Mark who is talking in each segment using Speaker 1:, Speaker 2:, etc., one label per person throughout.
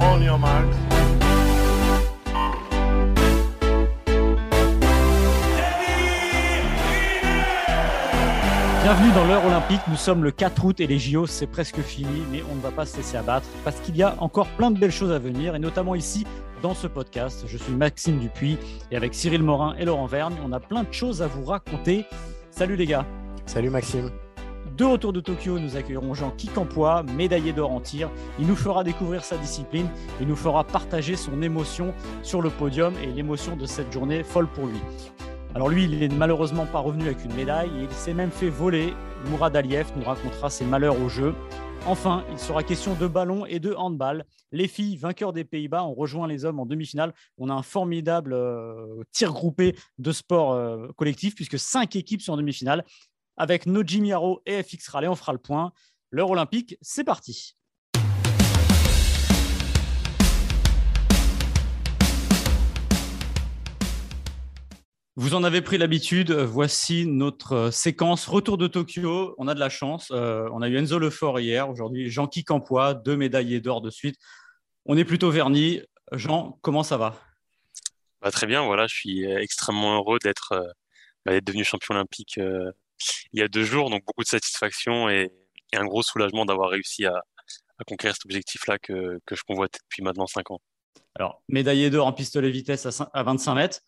Speaker 1: On your marks.
Speaker 2: Bienvenue dans l'heure olympique, nous sommes le 4 août et les JO c'est presque fini, mais on ne va pas se laisser abattre parce qu'il y a encore plein de belles choses à venir et notamment ici dans ce podcast. Je suis Maxime Dupuis et avec Cyril Morin et Laurent Vergne, on a plein de choses à vous raconter. Salut les gars.
Speaker 3: Salut Maxime.
Speaker 2: De retour de Tokyo, nous accueillerons Jean Kikampois, médaillé d'or en tir. Il nous fera découvrir sa discipline, il nous fera partager son émotion sur le podium et l'émotion de cette journée folle pour lui. Alors lui, il n'est malheureusement pas revenu avec une médaille il s'est même fait voler. Mourad Aliyev nous racontera ses malheurs au jeu. Enfin, il sera question de ballon et de handball. Les filles, vainqueurs des Pays-Bas, ont rejoint les hommes en demi-finale. On a un formidable euh, tir groupé de sport euh, collectif puisque cinq équipes sont en demi-finale. Avec Noji Miaro et FX Raleigh, on fera le point. L'heure olympique, c'est parti. Vous en avez pris l'habitude. Voici notre euh, séquence retour de Tokyo. On a de la chance. Euh, on a eu Enzo Lefort hier. Aujourd'hui, Jean-Qui Campois, deux médaillés d'or de suite. On est plutôt vernis. Jean, comment ça va?
Speaker 4: Bah, Très bien. Voilà, je suis extrêmement heureux d'être euh, bah, devenu champion olympique il y a deux jours. Donc, beaucoup de satisfaction et, un gros soulagement d'avoir réussi à, conquérir cet objectif-là que, je convoite depuis maintenant cinq ans.
Speaker 2: Alors, médaillé d'or en pistolet vitesse à 25 mètres.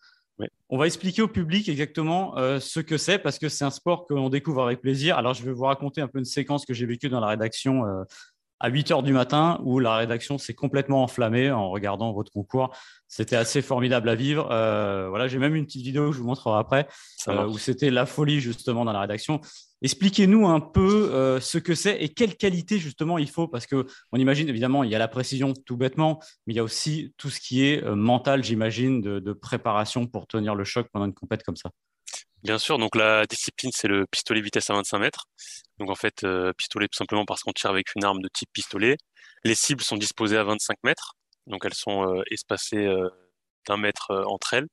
Speaker 2: On va expliquer au public exactement euh, ce que c'est parce que c'est un sport que l'on découvre avec plaisir. Alors, je vais vous raconter un peu une séquence que j'ai vécue dans la rédaction euh, à 8 heures du matin où la rédaction s'est complètement enflammée en regardant votre concours. C'était assez formidable à vivre. Euh, voilà, j'ai même une petite vidéo que je vous montrerai après où c'était la folie justement dans la rédaction. Expliquez-nous un peu euh, ce que c'est et quelle qualité justement il faut, parce que on imagine évidemment il y a la précision tout bêtement, mais il y a aussi tout ce qui est euh, mental, j'imagine, de, préparation pour tenir le choc pendant une compète comme ça.
Speaker 4: Bien sûr, donc la discipline c'est le pistolet vitesse à 25 mètres. Donc en fait euh, pistolet tout simplement parce qu'on tire avec une arme de type pistolet. Les cibles sont disposées à 25 mètres, donc elles sont espacées d'un mètre entre elles.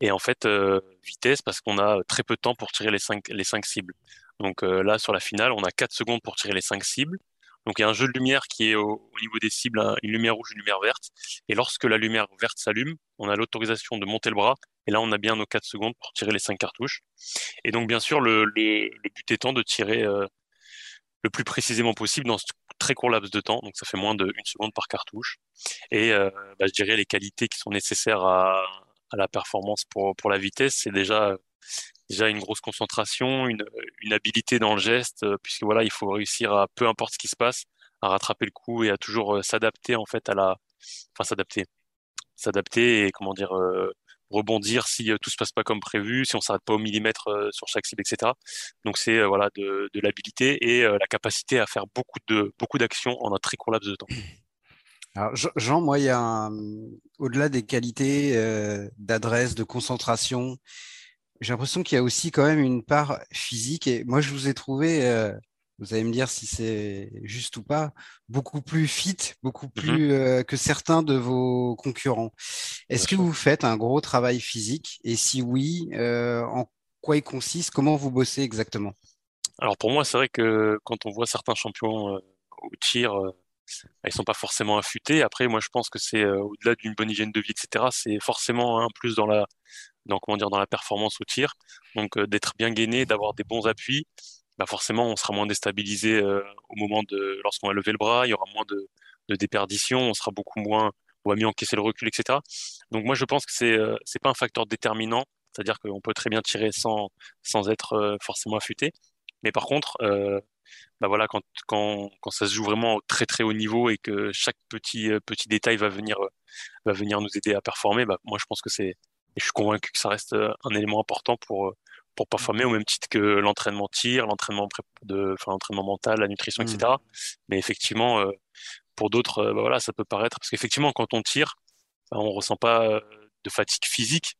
Speaker 4: Et en fait, euh, vitesse parce qu'on a très peu de temps pour tirer les cinq, les cinq cibles. Donc euh, là, sur la finale, on a 4 secondes pour tirer les cinq cibles. Donc il y a un jeu de lumière qui est au, niveau des cibles, une lumière rouge, une lumière verte. Et lorsque la lumière verte s'allume, on a l'autorisation de monter le bras. Et là, on a bien nos 4 secondes pour tirer les cinq cartouches. Et donc, bien sûr, le, but étant de tirer euh, le plus précisément possible dans ce très court laps de temps. Donc, ça fait moins de une seconde par cartouche. Et euh, bah, je dirais les qualités qui sont nécessaires à, à la performance pour, pour la vitesse, c'est déjà, déjà une grosse concentration, une, une habilité dans le geste, euh, puisque voilà, il faut réussir à, peu importe ce qui se passe, à rattraper le coup et à toujours euh, s'adapter en fait à la, enfin s'adapter, s'adapter et comment dire, euh, rebondir si tout se passe pas comme prévu, si on s'arrête pas au millimètre sur chaque cible, etc. Donc c'est voilà de, de l'habilité et la capacité à faire beaucoup de beaucoup d'actions en un très court laps de temps.
Speaker 3: Alors, Jean, moi, il y a au-delà des qualités d'adresse, de concentration, j'ai l'impression qu'il y a aussi quand même une part physique. Et moi, je vous ai trouvé, euh, vous allez me dire si c'est juste ou pas, beaucoup plus fit, beaucoup mmh plus euh, que certains de vos concurrents. Est-ce que vous faites un gros travail physique Et si oui, en quoi il consiste? Comment vous bossez exactement?
Speaker 4: Alors pour moi, c'est vrai que quand on voit certains champions au tir ils sont pas forcément affûtés. Après, moi, je pense que c'est euh, au-delà d'une bonne hygiène de vie, etc. C'est forcément un plus dans la, dans comment dire, dans la performance au tir. Donc, euh, d'être bien gainé, d'avoir des bons appuis. Bah forcément, on sera moins déstabilisé euh, au moment de lorsqu'on va lever le bras. Il y aura moins de, de déperdition. On sera beaucoup moins, on va mieux encaisser le recul, etc. Donc, moi, je pense que c'est c'est pas un facteur déterminant. C'est-à-dire qu'on peut très bien tirer sans sans être forcément affûté. Mais par contre, bah voilà, quand, quand, quand ça se joue vraiment au très très haut niveau et que chaque petit, euh, petit détail va venir, euh, va venir nous aider à performer, bah, moi je pense que c'est, et je suis convaincu que ça reste euh, un élément important pour, pour performer au même titre que l'entraînement tir, l'entraînement de, enfin, l'entraînement mental, la nutrition, etc. Mmh. Mais effectivement, pour d'autres, bah, voilà, ça peut paraître parce qu'effectivement, quand on tire, bah, on ressent pas de fatigue physique.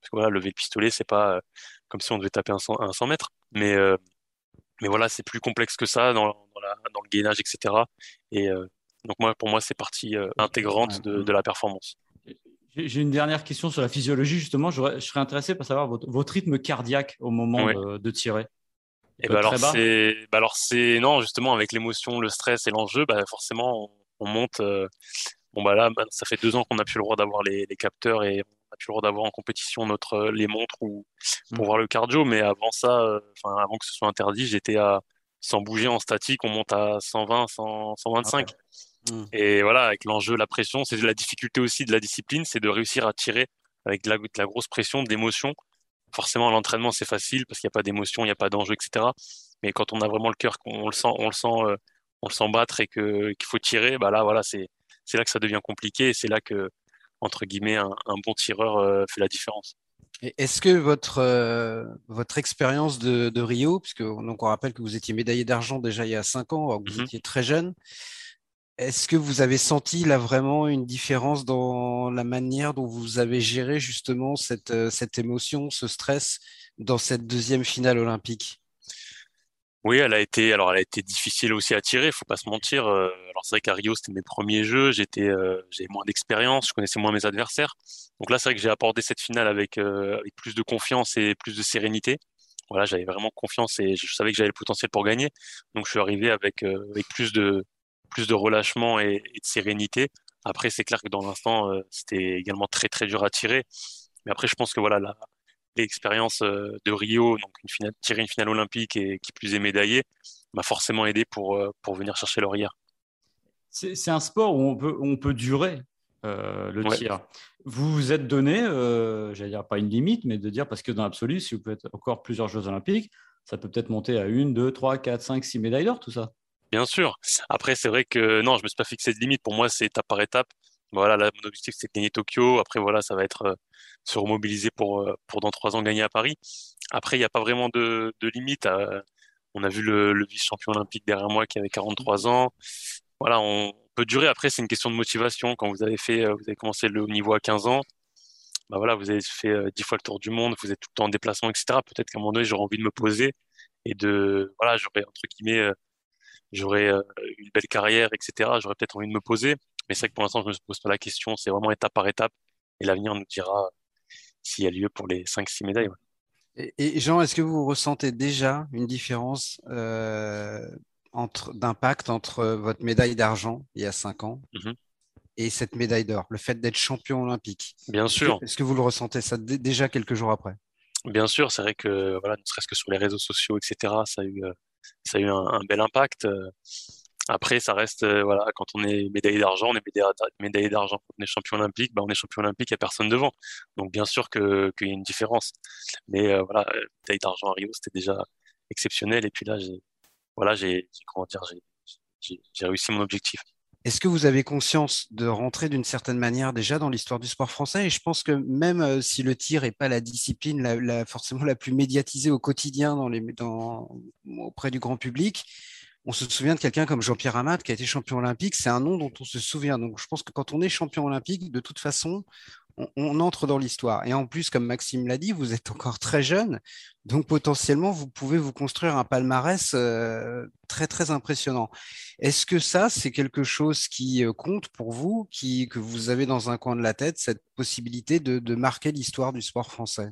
Speaker 4: Parce que voilà, lever le pistolet, c'est pas comme si on devait taper un 100, un 100 mètres. Mais, mais voilà, c'est plus complexe que ça dans, dans, la, dans le gainage, etc. Et donc moi, pour moi, c'est partie intégrante de, de la performance.
Speaker 2: J'ai une dernière question sur la physiologie, justement. Je serais intéressé par savoir votre, rythme cardiaque au moment de, tirer.
Speaker 4: Et eh ben alors, c'est, bah alors c'est non justement avec l'émotion, le stress et l'enjeu, bah forcément on, monte. Euh, bon bah là, bah, ça fait deux ans qu'on n'a plus le droit d'avoir les, les, capteurs et on n'a plus le droit d'avoir en compétition notre les montres ou pour mmh. voir le cardio. Mais avant ça, euh, avant que ce soit interdit, j'étais à sans bouger en statique, on monte à 120, 100, 125. Mm. Et voilà, avec l'enjeu, la pression, c'est la difficulté aussi de la discipline, c'est de réussir à tirer avec de la, de la grosse pression, d'émotion. Forcément, l'entraînement, c'est facile parce qu'il n'y a pas d'émotion, il n'y a pas d'enjeu, etc. Mais quand on a vraiment le cœur, qu'on le sent, on le sent, euh, on le sent battre et que qu'il faut tirer, bah là, voilà, c'est c'est là que ça devient compliqué et c'est là que entre guillemets un, un bon tireur euh, fait la différence.
Speaker 3: Est-ce que votre, euh, votre expérience de, de, Rio, puisque donc on rappelle que vous étiez médaillé d'argent déjà il y a cinq ans, que vous mm-hmm. étiez très jeune, est-ce que vous avez senti là vraiment une différence dans la manière dont vous avez géré justement cette, euh, cette émotion, ce stress dans cette deuxième finale olympique?
Speaker 4: Oui, elle a été alors elle a été difficile aussi à tirer, faut pas se mentir. Euh, alors c'est vrai qu'à Rio c'était mes premiers jeux, j'étais euh, j'avais moins d'expérience, je connaissais moins mes adversaires. Donc là c'est vrai que j'ai abordé cette finale avec, avec plus de confiance et plus de sérénité voilà, j'avais vraiment confiance et je savais que j'avais le potentiel pour gagner. Donc je suis arrivé avec, avec plus de, plus de relâchement et, de sérénité. Après, c'est clair que dans l'instant, euh, c'était également très très dur à tirer. Mais après, je pense que voilà, l'expérience euh, de Rio, donc une finale, tirer une finale olympique et qui plus est médaillé, m'a forcément aidé pour, euh, pour venir chercher l'orière.
Speaker 2: C'est un sport où on peut, on peut durer le tir. Vous vous êtes donné, j'allais dire pas une limite, mais de dire parce que dans l'absolu, si vous pouvez être encore plusieurs Jeux olympiques, ça peut peut-être monter à une, deux, trois, quatre, cinq, six médailles d'or, tout ça.
Speaker 4: Bien sûr. Après, c'est vrai que non, je me suis pas fixé de limite. Pour moi, c'est étape par étape. Voilà, là, mon objectif, c'est de gagner Tokyo. Après, voilà, ça va être euh, se remobiliser pour, euh, pour dans trois ans gagner à Paris. Après, il n'y a pas vraiment de, de limite. Euh, on a vu le, le vice-champion olympique derrière moi qui avait 43 ans. Voilà, on peut durer. Après, c'est une question de motivation. Quand vous avez fait, vous avez commencé le haut niveau à 15 ans, bah voilà, vous avez fait 10 fois le tour du monde, vous êtes tout le temps en déplacement, etc. Peut-être qu'à un moment donné, j'aurais envie de me poser et de, voilà, j'aurais entre guillemets j'aurais euh, une belle carrière, etc. J'aurais peut-être envie de me poser. Mais c'est vrai que pour l'instant, je ne me pose pas la question. C'est vraiment étape par étape. Et l'avenir nous dira s'il y a lieu pour les 5-6 médailles.
Speaker 3: Et, Jean, est-ce que vous ressentez déjà une différence euh, entre, d'impact entre votre médaille d'argent il y a 5 ans mm-hmm. et cette médaille d'or, le fait d'être champion olympique?
Speaker 4: Bien sûr.
Speaker 3: Est-ce que vous le ressentez ça déjà quelques jours après?
Speaker 4: Bien sûr, c'est vrai que voilà, ne serait-ce que sur les réseaux sociaux, etc., ça a eu, euh, ça a eu un, bel impact. Euh, après, ça reste, euh, voilà, quand on est médaillé d'argent, on est médaillé d'argent. Quand on est champion olympique, bah, on est champion olympique, il n'y a personne devant. Donc, bien sûr qu'il y a une différence. Mais euh, voilà, médaille d'argent à Rio, c'était déjà exceptionnel. Et puis là, j'ai, voilà, j'ai, comment dire, j'ai réussi mon objectif.
Speaker 3: Est-ce que vous avez conscience de rentrer d'une certaine manière déjà dans l'histoire du sport français? Et je pense que même euh, si le tir n'est pas la discipline forcément la plus médiatisée au quotidien auprès du grand public, on se souvient de quelqu'un comme Jean-Pierre Amat qui a été champion olympique. C'est un nom dont on se souvient. Donc je pense que quand on est champion olympique, de toute façon, on, entre dans l'histoire. Et en plus, comme Maxime l'a dit, vous êtes encore très jeune, donc potentiellement, vous pouvez vous construire un palmarès euh, très, très impressionnant. Est-ce que ça, c'est quelque chose qui euh, compte pour vous, qui, que vous avez dans un coin de la tête, cette possibilité de, marquer l'histoire du sport français?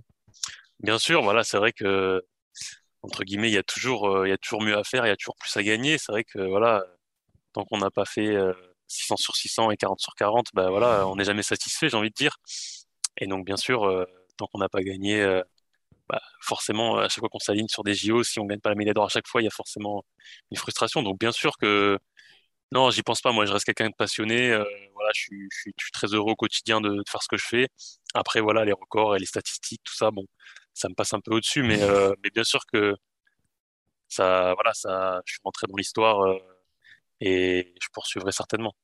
Speaker 4: Bien sûr, voilà, c'est vrai que, entre guillemets, il y, a toujours, euh, il y a toujours mieux à faire, il y a toujours plus à gagner. C'est vrai que, voilà, tant qu'on n'a pas fait 600 sur 600 et 40 sur 40, bah voilà, on n'est jamais satisfait, j'ai envie de dire. Et donc, bien sûr, euh, tant qu'on n'a pas gagné, euh, bah, forcément, à chaque fois qu'on s'aligne sur des JO, si on gagne pas la médaille d'or à chaque fois, il y a forcément une frustration. Donc, bien sûr que non, j'y pense pas. Moi, je reste quelqu'un de passionné. Euh, voilà, je suis, très heureux au quotidien de, faire ce que je fais. Après, voilà, les records et les statistiques, tout ça, bon, ça me passe un peu au-dessus, mais, mais bien sûr que ça, voilà, ça, je suis rentré dans l'histoire et je poursuivrai certainement.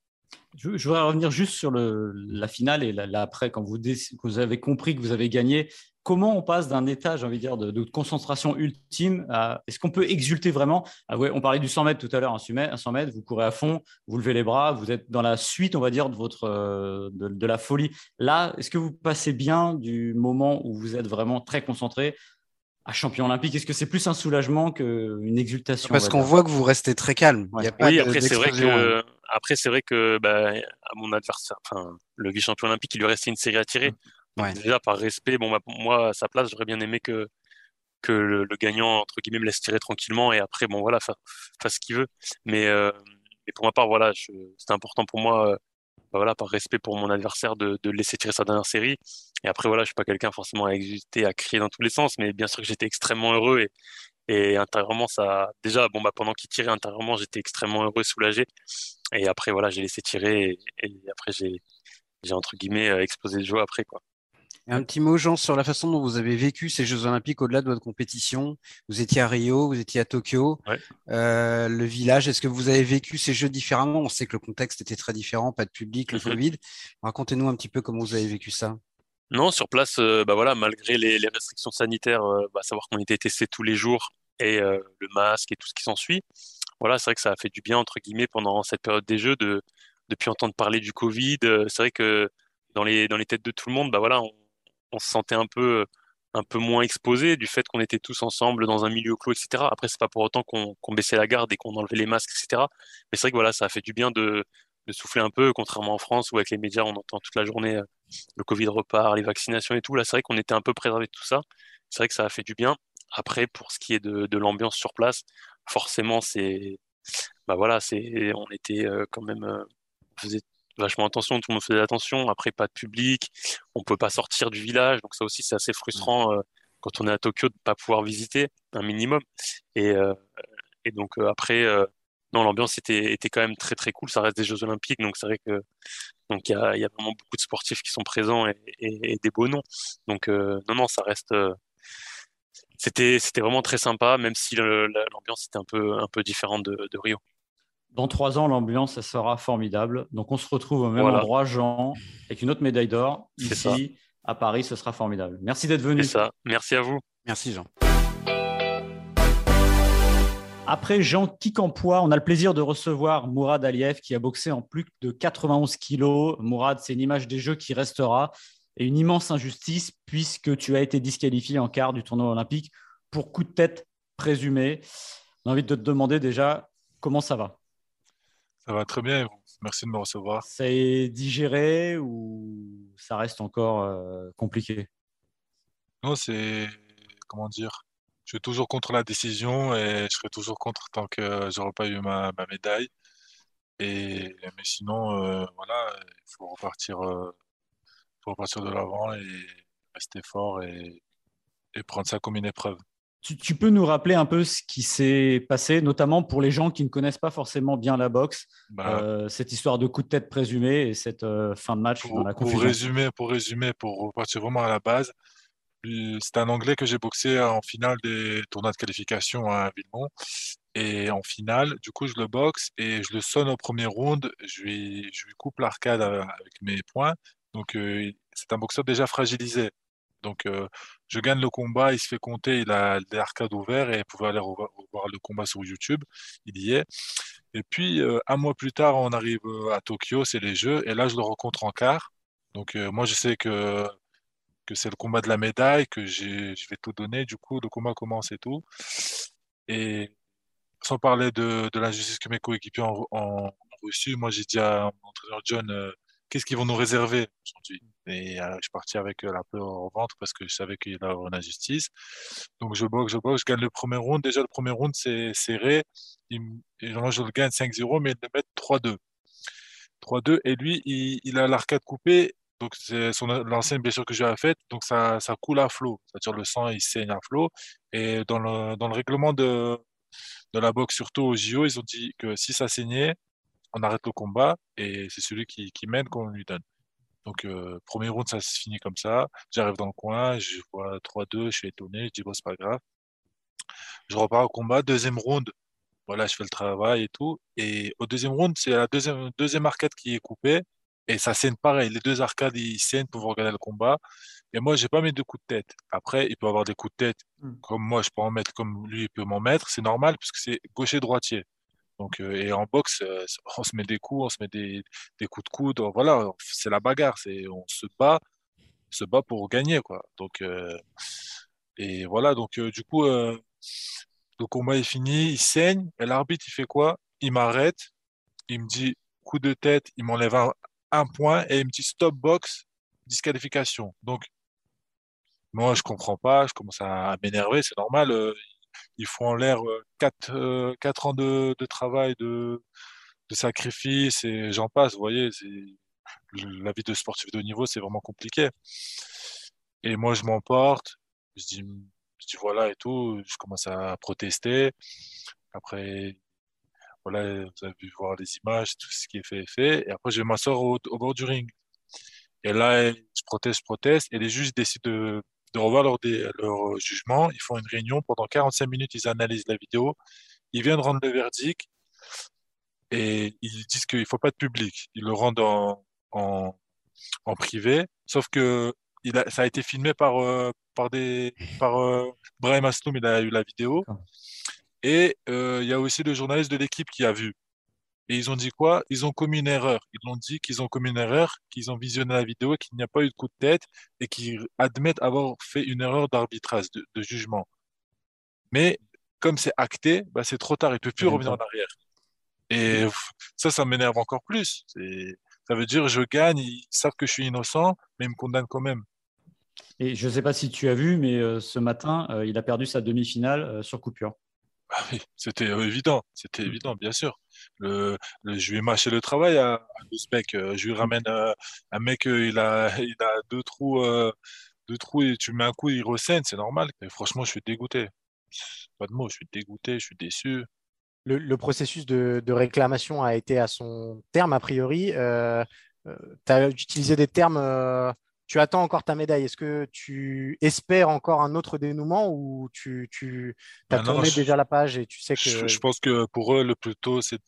Speaker 2: Je, voudrais revenir juste sur la finale et là, après, quand vous, avez compris que vous avez gagné, comment on passe d'un état, j'ai envie de dire, de, concentration ultime à. Est-ce qu'on peut exulter vraiment? Ah On parlait du 100 mètres tout à l'heure, un 100 mètres, vous courez à fond, vous levez les bras, vous êtes dans la suite, on va dire, de, votre, euh, de, la folie. Là, est-ce que vous passez bien du moment où vous êtes vraiment très concentré à champion olympique Est-ce que c'est plus un soulagement qu'une exultation
Speaker 3: Parce qu'on voit que vous restez très calme.
Speaker 4: oui, après, c'est vrai que. Après, c'est vrai que bah, à mon adversaire, enfin, le vice-champion olympique, il lui restait une série à tirer. Mmh. Déjà, par respect, bon, bah, moi, à sa place, j'aurais bien aimé que, que le, gagnant, entre guillemets, me laisse tirer tranquillement et après, bon, voilà, fasse ce qu'il veut. Mais, euh, pour ma part, voilà, c'était important pour moi, euh, bah, voilà, par respect pour mon adversaire, de, laisser tirer sa dernière série. Et après, voilà, je suis pas quelqu'un forcément à exulter, à crier dans tous les sens, mais bien sûr que j'étais extrêmement heureux et, et intérieurement, ça, déjà, bon, bah, pendant qu'il tirait intérieurement, j'étais extrêmement heureux, soulagé. Et après, voilà, j'ai laissé tirer et, après, j'ai, j'ai entre guillemets euh, explosé de joie après, quoi.
Speaker 3: Un petit mot, Jean, sur la façon dont vous avez vécu ces Jeux Olympiques au-delà de votre compétition. Vous étiez à Rio, vous étiez à Tokyo. Euh, le village, est-ce que vous avez vécu ces Jeux différemment? On sait que le contexte était très différent, pas de public, le mhm. Covid. Racontez-nous un petit peu comment vous avez vécu ça.
Speaker 4: Non, sur place, euh, bah voilà, malgré les, restrictions sanitaires, euh, bah, savoir qu'on était testé tous les jours et le masque et tout ce qui s'ensuit. Voilà, c'est vrai que ça a fait du bien entre guillemets pendant cette période des Jeux de depuis entendre parler du Covid. c'est vrai que dans les dans les têtes de tout le monde, bah voilà, on, on se sentait un peu un peu moins exposé du fait qu'on était tous ensemble dans un milieu clos, etc. Après, c'est pas pour autant qu'on baissait la garde et qu'on enlevait les masques, etc. Mais c'est vrai que voilà, ça a fait du bien de, de, souffler un peu, contrairement en France où avec les médias, on entend toute la journée euh, le Covid repart, les vaccinations et tout. Là, c'est vrai qu'on était un peu préservé de tout ça. C'est vrai que ça a fait du bien. Après, pour ce qui est de, de l'ambiance sur place, forcément, c'est, bah voilà, c'est, on était euh, quand même, euh, faisait vachement attention, tout le monde faisait attention. Après, pas de public, on peut pas sortir du village, donc ça aussi c'est assez frustrant euh, quand on est à Tokyo de pas pouvoir visiter un minimum. Et, euh, et donc euh, après, non, l'ambiance était, était quand même très très cool. Ça reste des Jeux Olympiques, donc c'est vrai que donc il y a, y a, vraiment beaucoup de sportifs qui sont présents et, et, des beaux noms. Donc non non, ça reste c'était c'était vraiment très sympa, même si l'ambiance était un peu un peu différente de, de Rio.
Speaker 2: Dans trois ans, l'ambiance, sera formidable. Donc, on se retrouve au même endroit, Jean, avec une autre médaille d'or. Ici, à Paris, ce sera formidable. Merci d'être venu.
Speaker 4: C'est ça. Merci à vous.
Speaker 3: Merci, Jean.
Speaker 2: Après Jean Kikampois, on a le plaisir de recevoir Mourad Aliyev qui a boxé en plus de 91 kilos. Mourad, c'est une image des Jeux qui restera et une immense injustice puisque tu as été disqualifié en quart du tournoi olympique pour coup de tête présumé. On a envie de te demander déjà comment ça va?
Speaker 5: Ça va très bien. Merci de me recevoir.
Speaker 2: C'est digéré ou ça reste encore euh, compliqué?
Speaker 5: Non, c'est comment dire? Je suis toujours contre la décision et je serai toujours contre tant que j'aurai pas eu ma, médaille. Et mais sinon, euh, voilà, il faut repartir, euh, faut repartir de l'avant et rester fort et prendre ça comme une épreuve.
Speaker 2: Tu, peux nous rappeler un peu ce qui s'est passé, notamment pour les gens qui ne connaissent pas forcément bien la boxe, bah, euh, cette histoire de coup de tête présumé et cette euh, fin de match
Speaker 5: pour, dans la confusion. Pour résumer, pour résumer, pour repartir vraiment à la base, c'est un Anglais que j'ai boxé en finale des tournois de qualification à Villemont. Et en finale, du coup, je le boxe et je le sonne au premier round. Je lui, je lui coupe l'arcade avec mes poings. Donc, euh, c'est un boxeur déjà fragilisé. Donc, euh, je gagne le combat, il se fait compter, il a des arcades ouverts et vous pouvez aller revoir, le combat sur YouTube, il y est. Et puis, euh, un mois plus tard, on arrive euh, à Tokyo, c'est les Jeux, et là, je le rencontre en quart. Donc, moi, je sais que, que c'est le combat de la médaille, que je vais tout donner. Du coup, le combat commence et tout. Et sans parler de, de l'injustice que mes coéquipiers ont, ont, reçue, moi, j'ai dit à mon entraîneur John, qu'est-ce qu'ils vont nous réserver aujourd'hui? Et euh, je suis parti avec euh, la peur au ventre parce que je savais qu'il y avait une injustice. Donc je boxe, je boxe, je gagne le premier round. Déjà, le premier round, c'est serré. et moi, je le gagne 5-0, mais ils le mettent 3-2. 3-2. Et lui, il, a l'arcade coupée. Donc, c'est l'ancienne blessure que j'ai faite. Donc, ça, ça coule à flot. C'est-à-dire, le sang, il saigne à flot. Et dans le, dans le règlement de, de la boxe, surtout au JO, ils ont dit que si ça saignait, on arrête le combat et c'est celui qui, mène qu'on lui donne. Donc, euh, premier round, ça se finit comme ça. J'arrive dans le coin, je vois 3-2, je suis étonné, je dis, bon, c'est pas grave. Je repars au combat. Deuxième round, voilà, je fais le travail et tout. Et au deuxième round, c'est la deuxième, deuxième arcade qui est coupée. Et ça saigne pareil. Les deux arcades, ils saignent pour regarder le combat. Et moi, j'ai pas mis de coups de tête. Après, il peut avoir des coups de tête hmm. comme moi, je peux en mettre, comme lui, il peut m'en mettre. C'est normal puisque c'est gaucher-droitier. Donc, euh, et en boxe, euh, on se met des coups, on se met des, coups de coude. Voilà, c'est la bagarre. C'est, on se bat, se bat pour gagner, quoi. Donc, euh, et voilà. Donc, du coup, le combat est fini, il saigne. Et l'arbitre, il fait quoi? Il m'arrête. Il me dit coup de tête. Il m'enlève un, un point et il me dit stop box, disqualification. Donc, moi, je comprends pas. Je commence à m'énerver. C'est normal ils font en l'air euh, quatre, euh, quatre ans de, travail, de, de sacrifice et j'en passe. Vous voyez, la vie de sportif de haut niveau, c'est vraiment compliqué. Et moi, je m'emporte. Je dis, voilà et tout. Je commence à protester. Après, voilà, vous avez vu voir les images, tout ce qui est fait est fait. Et après, je vais m'asseoir au, au, bord du ring. Et là, je proteste, je proteste. Et les juges décident de, de revoir leur, leur jugement. Ils font une réunion. Pendant 45 minutes, ils analysent la vidéo. Ils viennent rendre le verdict et ils disent qu'il ne faut pas de public. Ils le rendent en, en, en privé. Sauf que il a, ça a été filmé par, euh, par, des, par euh, Brahim Asloum, il a eu la vidéo. Et euh, il y a aussi le journaliste de l'équipe qui a vu. Et ils ont dit quoi? Ils ont commis une erreur. Ils ont dit qu'ils ont commis une erreur, qu'ils ont visionné la vidéo, qu'il n'y a pas eu de coup de tête et qu'ils admettent avoir fait une erreur d'arbitrage, de, jugement. Mais comme c'est acté, bah, c'est trop tard. Il ne peut plus revenir en arrière. Et ça, ça m'énerve encore plus. Ça veut dire je gagne, ils savent que je suis innocent, mais ils me condamnent quand même.
Speaker 2: Et je ne sais pas si tu as vu, mais euh, ce matin, euh, il a perdu sa demi-finale euh, sur coupure.
Speaker 5: Oui, c'était évident, c'était mmh. évident, bien sûr. Le, je lui ai mâché le travail à, à euh, Je lui ramène euh, un mec, euh, il a, il a deux trous, deux trous et tu mets un coup, il ressaigne, c'est normal. Et franchement, je suis dégoûté. Pas de mots, je suis dégoûté, je suis déçu.
Speaker 6: Le, processus de, réclamation a été à son terme, a priori. tu as utilisé des termes tu attends encore ta médaille? Est-ce que tu espères encore un autre dénouement ou tu, tu as bah tourné déjà la page et tu sais que.
Speaker 5: Je, pense que pour eux, le plus tôt, c'est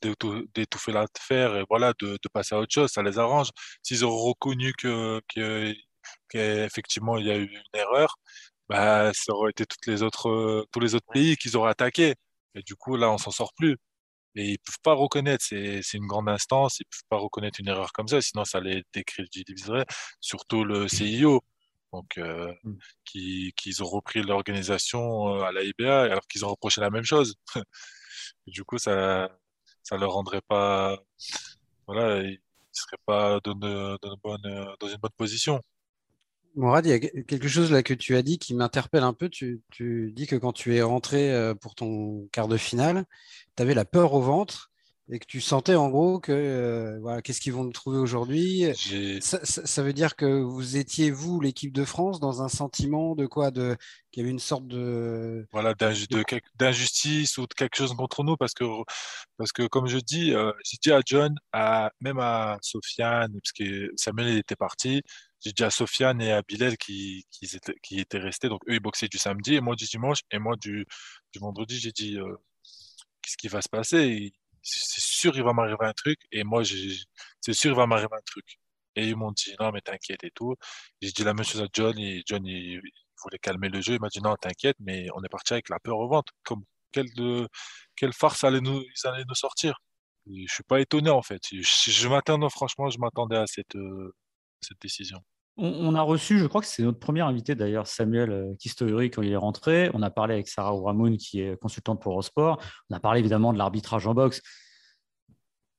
Speaker 5: d'étouffer l'affaire et voilà, de, passer à autre chose. Ça les arrange. S'ils ont reconnu que, qu'effectivement il y a eu une erreur, bah, ça aurait été toutes les autres, tous les autres pays qu'ils auraient attaqués. Et du coup, là, on s'en sort plus. Et ils peuvent pas reconnaître, c'est une grande instance, ils peuvent pas reconnaître une erreur comme ça, sinon ça les décrédibiliserait, surtout le mmh. CIO, donc euh, qui, qui ont repris l'organisation euh, à la IBA alors qu'ils ont reproché la même chose. du coup, ça ça leur rendrait pas, voilà, ils seraient pas dans, bonne, dans une bonne position.
Speaker 3: Morad, il y a quelque chose là que tu as dit qui m'interpelle un peu. Tu, tu, dis que quand tu es rentré euh, pour ton quart de finale, tu avais la peur au ventre et que tu sentais en gros que euh, voilà, qu'est-ce qu'ils vont nous trouver aujourd'hui? Ça, veut dire que vous étiez vous l'équipe de France dans un sentiment de quoi? De qu'il y avait une sorte de
Speaker 5: voilà d'injustice ou de quelque chose contre nous parce que parce que comme je dis euh, j'ai dit à John à même à Sofiane parce que Samuel était parti j'ai dit à Sofiane et à Bilal qui, qui, étaient, qui étaient restés. Donc eux ils boxaient du samedi et moi du dimanche. Et moi du, du vendredi j'ai dit euh, qu'est-ce qui va se passer? C'est sûr il va m'arriver un truc et moi c'est sûr il va m'arriver un truc. Et ils m'ont dit non mais t'inquiète et tout. J'ai dit la même chose à John et John il, voulait calmer le jeu. Il m'a dit non t'inquiète mais on est parti avec la peur au ventre. Comme quelle quelle farce allait nous ils allaient nous sortir? Et je suis pas étonné en fait. Je, je m'attendais franchement je m'attendais à cette euh, cette décision
Speaker 2: on, a reçu, je crois que c'est notre premier invité d'ailleurs, Samuel euh, Kistouri, quand il est rentré. On a parlé avec Sarah Ouramoun, qui est consultante pour Eurosport. On a parlé évidemment de l'arbitrage en boxe.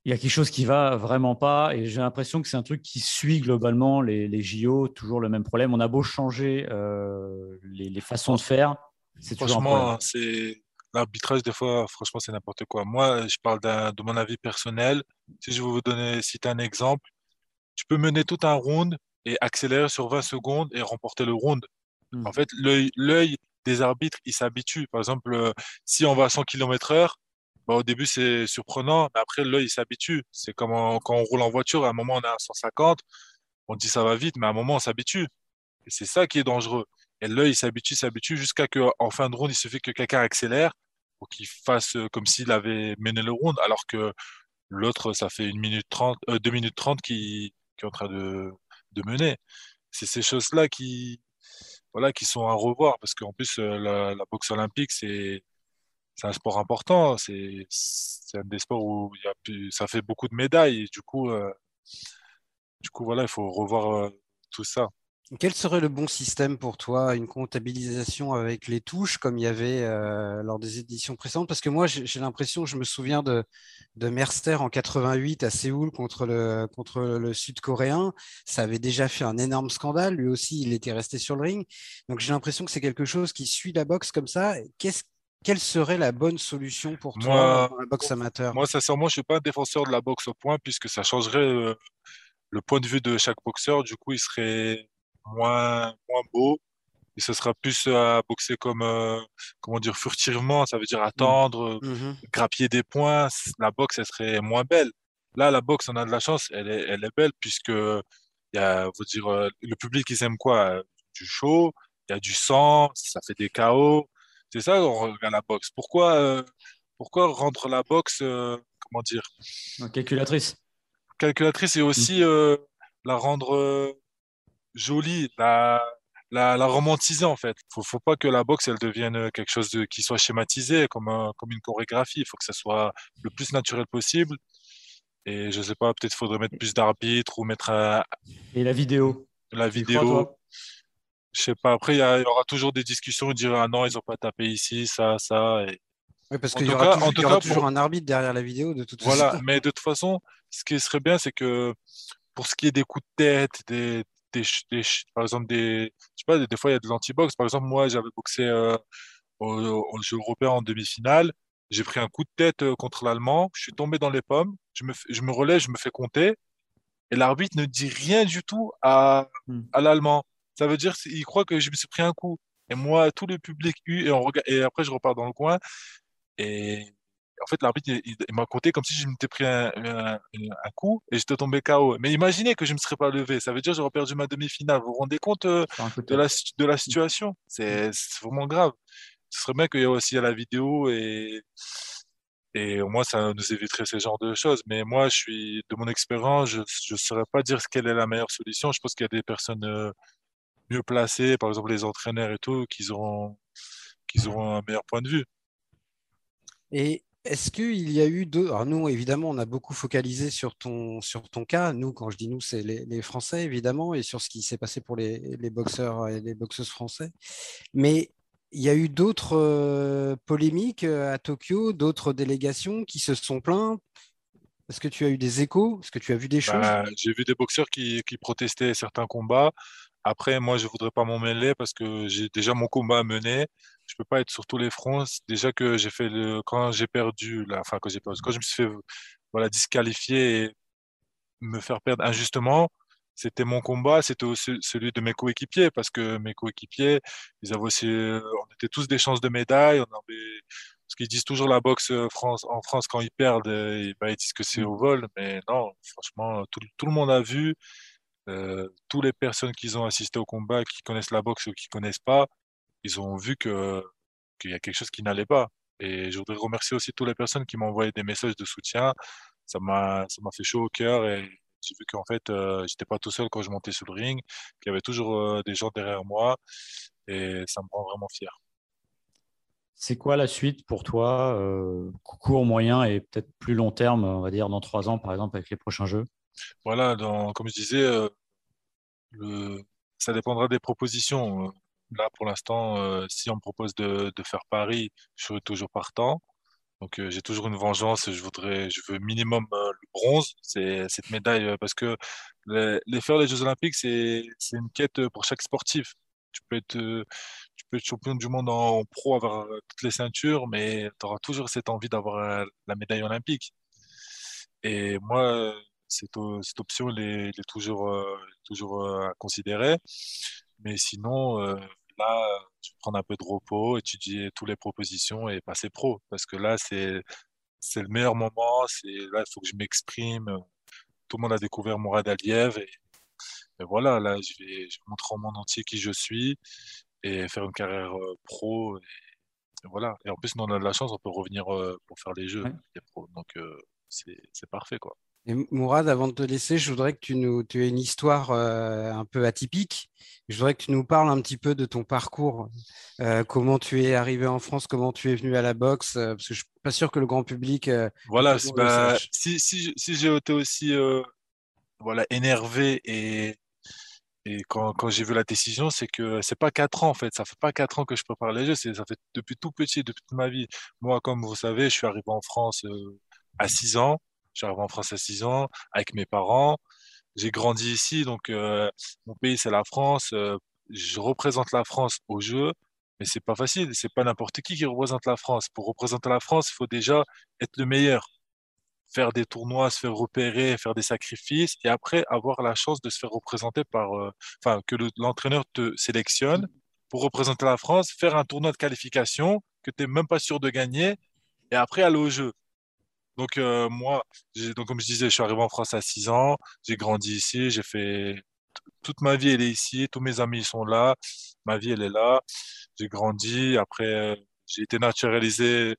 Speaker 2: Il y a quelque chose qui va vraiment pas et j'ai l'impression que c'est un truc qui suit globalement les, JO, toujours le même problème. On a beau changer euh, les, façons de faire, c'est toujours
Speaker 5: Franchement, c'est l'arbitrage des fois, franchement, c'est n'importe quoi. Moi, je parle de mon avis personnel. Si je veux vous donner, citer un exemple, tu peux mener tout un round et accélérer sur 20 secondes et remporter le round. Hmm. En fait, l'œil des arbitres, il s'habitue. Par exemple, euh, si on va à 100 km heure, bah, au début, c'est surprenant, mais après, l'œil, il s'habitue. C'est comme quand on roule en voiture, à un moment, on est à 150, on dit ça va vite, mais à un moment, on s'habitue. Et c'est ça qui est dangereux. Et l'œil, il s'habitue, s'habitue, jusqu'à qu'en fin de round, il suffit que quelqu'un accélère pour qu'il fasse euh, comme s'il avait mené le round, alors que l'autre, ça fait une minute 30, euh, 2 minutes 30 qui, est en train de, mener. C'est ces choses-là qui, voilà, qui sont à revoir parce qu'en plus, la, la boxe olympique, c'est un sport important. C'est un des sports où y a ça fait beaucoup de médailles. Et du coup, euh, du coup, voilà, il faut revoir euh, tout ça.
Speaker 3: Quel serait le bon système pour toi Une comptabilisation avec les touches comme il y avait euh, lors des éditions précédentes? Parce que moi, j'ai l'impression, je me souviens de, de Mercer en 88 à Séoul contre le, contre le Sud-Coréen. Ça avait déjà fait un énorme scandale. Lui aussi, il était resté sur le ring. Donc j'ai l'impression que c'est quelque chose qui suit la boxe comme ça. Qu'est-ce quelle serait la bonne solution pour toi dans la boxe amateur?
Speaker 5: Moi, sincèrement, je ne suis pas un défenseur de la boxe au point puisque ça changerait euh, le point de vue de chaque boxeur. Du coup, il serait moins, moins beau et ce sera plus à boxer comme, euh, comment dire, furtivement. Ça veut dire attendre, mmh grappiller des points. La boxe, elle serait moins belle. Là, la boxe, on a de la chance, elle est, elle est belle puisque il y a, faut dire, euh, le public, ils aiment quoi? Du show, il y a du sang, ça fait des chaos c'est ça, on regarde la boxe. Pourquoi, euh, pourquoi rendre la boxe, euh, comment dire?
Speaker 2: Calculatrice.
Speaker 5: Calculatrice et aussi euh, la rendre jolie, la, la, la, romantiser en fait. Faut, faut pas que la boxe elle devienne quelque chose de, qui soit schématisé comme, comme une chorégraphie. Il faut que ça soit le plus naturel possible. Et je sais pas, peut-être faudrait mettre plus d'arbitres ou mettre.
Speaker 2: Et la vidéo.
Speaker 5: La vidéo. Je sais pas. Après, il y, aura toujours des discussions. Dire ah non, ils ont pas tapé ici, ça, ça. Et...
Speaker 3: Oui, parce qu'il y aura, toujours, y aura toujours un arbitre derrière la vidéo de toute
Speaker 5: voilà. façon. Mais de toute façon, ce qui serait bien, c'est que pour ce qui est des coups de tête, des, des, par exemple des, je sais pas, des, fois il y a de l'anti-box. Par exemple, moi, j'avais boxé euh, au, au, jeu européen en demi-finale. J'ai pris un coup de tête euh, contre l'Allemand. Je suis tombé dans les pommes. Je me, je me relève, je me fais compter. Et l'arbitre ne dit rien du tout à, hmm. à l'Allemand. Ça veut dire qu'il croit que je me suis pris un coup. Et moi, tout le public et, on regarde, et après, je repars dans le coin. Et en fait, l'arbitre, il, m'a compté comme si je m'étais pris un, un, coup et j'étais tombé KO. Mais imaginez que je ne me serais pas levé. Ça veut dire que j'aurais perdu ma demi-finale. Vous vous rendez compte euh, de, la, de la situation? C'est vraiment grave. Ce serait bien qu'il y ait aussi à la vidéo et, et au moins, ça nous éviterait ce genre de choses. Mais moi, je suis, de mon expérience, je ne saurais pas dire quelle est la meilleure solution. Je pense qu'il y a des personnes euh, mieux placés, par exemple les entraîneurs et tout, qu'ils auront, qu'ils auront un meilleur point de vue.
Speaker 3: Et est-ce qu'il y a eu deux Alors nous, évidemment, on a beaucoup focalisé sur ton, sur ton cas. Nous, quand je dis nous, c'est les, Français, évidemment, et sur ce qui s'est passé pour les, les, boxeurs et les boxeuses français. Mais il y a eu d'autres euh, polémiques euh, à Tokyo, d'autres délégations qui se sont plaints. Est-ce que tu as eu des échos? Est-ce que tu as vu des choses?
Speaker 5: bah, J'ai vu des boxeurs qui, qui protestaient certains combats. Après, moi, je voudrais pas m'en mêler parce que j'ai déjà mon combat à mener. Je peux pas être sur tous les fronts. Déjà que j'ai fait le, quand j'ai perdu, là, enfin, quand j'ai perdu, quand je me suis fait, voilà, disqualifier et me faire perdre injustement, c'était mon combat, c'était aussi celui de mes coéquipiers parce que mes coéquipiers, ils avaient aussi, on était tous des chances de médaille, on avait, parce qu'ils disent toujours la boxe France, en France quand ils perdent, et, bah, ils disent que c'est au vol, mais non, franchement, tout, tout le monde a vu. Euh, toutes les personnes qui ont assisté au combat, qui connaissent la boxe ou qui connaissent pas, ils ont vu que qu'il y a quelque chose qui n'allait pas. Et je voudrais remercier aussi toutes les personnes qui m'ont envoyé des messages de soutien. Ça m'a ça m'a fait chaud au cœur et j'ai vu qu'en fait euh, j'étais pas tout seul quand je montais sur le ring, qu'il y avait toujours euh, des gens derrière moi et ça me rend vraiment fier.
Speaker 2: C'est quoi la suite pour toi, euh, court, moyen et peut-être plus long terme, on va dire dans trois ans par exemple avec les prochains jeux?
Speaker 5: Voilà, dans, comme je disais, euh, ça dépendra des propositions. Euh, là, pour l'instant, euh, si on me propose de, faire Paris, je serai toujours partant. Donc, euh, j'ai toujours une vengeance. Je voudrais, je veux minimum le bronze, cette médaille, parce que les, faire les Jeux Olympiques, c'est une quête pour chaque sportif. Tu peux être, tu peux champion du monde en, pro, avoir toutes les ceintures, mais tu auras toujours cette envie d'avoir la médaille olympique. Et moi, cette, option elle est, toujours, euh, euh, à considérer. Mais sinon, euh, là, je vais prendre un peu de repos, étudier toutes les propositions et passer pro. Parce que là, c'est le meilleur moment. C'est là, il faut que je m'exprime. Tout le monde a découvert Mourad Aliev et, voilà, là, je vais, je montrer au monde entier qui je suis et faire une carrière pro. Et, voilà. Et en plus, nous, on a de la chance, on peut revenir pour faire les jeux. Donc, c'est parfait, quoi.
Speaker 3: Et Mourad, avant de te laisser, je voudrais que tu nous, tu aies une histoire euh, un peu atypique. Je voudrais que tu nous parles un petit peu de ton parcours, euh, comment tu es arrivé en France, comment tu es venu à la boxe, euh, parce que je suis pas sûr que le grand public.
Speaker 5: voilà, bah, si, si, si j'ai été aussi voilà, énervé et, et quand, quand j'ai vu la décision, c'est que c'est pas quatre ans en fait. Ça fait pas quatre ans que je prépare les Jeux. Ça fait depuis tout petit, depuis toute ma vie. Moi, comme vous savez, je suis arrivé en France à 6 ans. Suis arrivé en France à 6 ans avec mes parents. J'ai grandi ici, donc euh, mon pays c'est la France. Euh, je représente la France aux Jeux, mais c'est pas facile. C'est pas n'importe qui qui représente la France. Pour représenter la France, il faut déjà être le meilleur, faire des tournois, se faire repérer, faire des sacrifices, et après avoir la chance de se faire représenter par, euh, enfin que l'entraîneur te sélectionne pour représenter la France, faire un tournoi de qualification que tu n'es même pas sûr de gagner, et après aller au jeu. Donc, euh, moi, donc, comme je disais, je suis arrivé en France à 6 ans. J'ai grandi ici. J'ai fait toute ma vie, elle est ici. Tous mes amis sont là. Ma vie, elle est là. J'ai grandi. Après, j'ai été naturalisé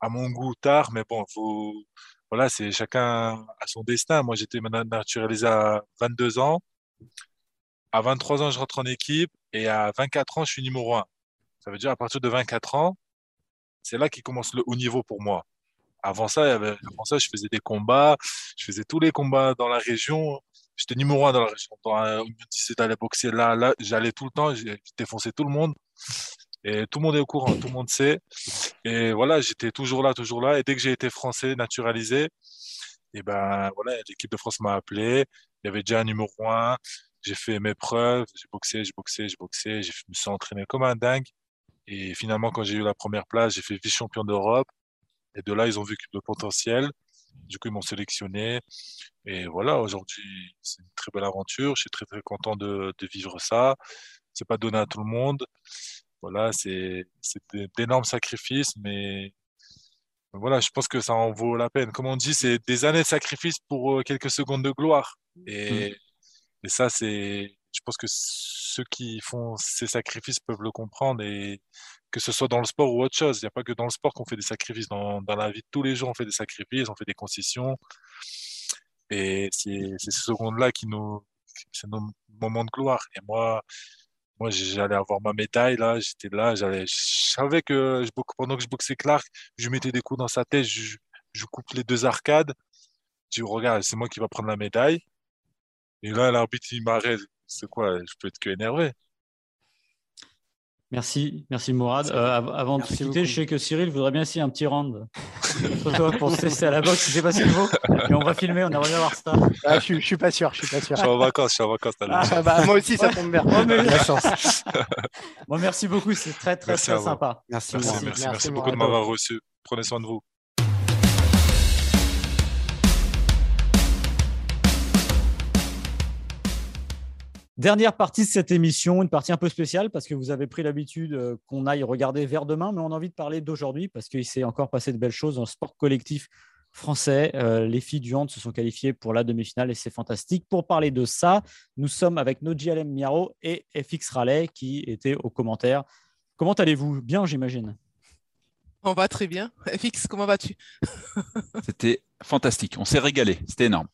Speaker 5: à mon goût tard, mais bon, voilà, c'est chacun à son destin. Moi, j'étais naturalisé à 22 ans. À 23 ans, je rentre en équipe et à 24 ans, je suis numéro 1. Ça veut dire à partir de 24 ans, c'est là qu'il commence le haut niveau pour moi. Avant ça, avant ça, je faisais des combats, je faisais tous les combats dans la région. J'étais numéro un dans la région. Dans, si d'aller boxer là, là, j'allais tout le temps, j'ai défoncé tout le monde. Et tout le monde est au courant, tout le monde sait. Et voilà, j'étais toujours là, toujours là. Et dès que j'ai été français, naturalisé, et ben voilà, l'équipe de France m'a appelé. Il y avait déjà un numéro un. J'ai fait mes preuves, j'ai boxé, j'ai boxé, j'ai boxé. Je me suis entraîné comme un dingue. Et finalement, quand j'ai eu la première place, j'ai fait vice-champion d'Europe. Et de là, ils ont vu le potentiel. Du coup, ils m'ont sélectionné. Et voilà, aujourd'hui, c'est une très belle aventure. Je suis très, très content de, de vivre ça. C'est pas donné à tout le monde. Voilà, c'est d'énormes sacrifices, mais voilà, je pense que ça en vaut la peine. Comme on dit, c'est des années de sacrifice pour euh, quelques secondes de gloire. Et, mmh. et ça, c'est, je pense que ceux qui font ces sacrifices peuvent le comprendre et que ce soit dans le sport ou autre chose. Il n'y a pas que dans le sport qu'on fait des sacrifices. Dans, la vie de tous les jours, on fait des sacrifices, on fait des concessions. Et c'est ces secondes-là qui nous, c'est nos moments de gloire. Et moi, moi, j'allais avoir ma médaille là, j'étais là, j'allais, je savais que pendant que je boxais Clark, je mettais des coups dans sa tête, je, je coupe les deux arcades. Je dis, regarde, c'est moi qui va prendre la médaille. Et là, l'arbitre, il m'arrête. C'est quoi? Je peux être que énervé.
Speaker 2: Merci, merci Mourad. Euh, avant de quitter, je sais que Cyril voudrait bien essayer un petit round toi pour se tester à la boxe. Je sais pas ce qu'il vaut, mais on va filmer, on aimerait bien voir ça.
Speaker 6: Ah, je, je, suis pas sûr, je suis pas sûr.
Speaker 5: Je suis en vacances, je suis en vacances.
Speaker 6: Ah, bah, moi aussi, ça tombe bien. la chance.
Speaker 2: bon, merci beaucoup, c'est très très, très sympa.
Speaker 5: Merci, merci, merci, merci, merci beaucoup de m'avoir reçu. Prenez soin de vous.
Speaker 2: Dernière partie de cette émission, une partie un peu spéciale parce que vous avez pris l'habitude euh, qu'on aille regarder vers demain, mais on a envie de parler d'aujourd'hui parce qu'il s'est encore passé de belles choses dans le sport collectif français. Euh, les filles du hand se sont qualifiées pour la demi-finale et c'est fantastique. Pour parler de ça, nous sommes avec Noji Alem Miaro et FX Raleigh qui étaient aux commentaires. Comment allez-vous? Bien, j'imagine.
Speaker 7: On va très bien. FX, comment vas-tu?
Speaker 8: C'était fantastique. On s'est régalé. C'était énorme.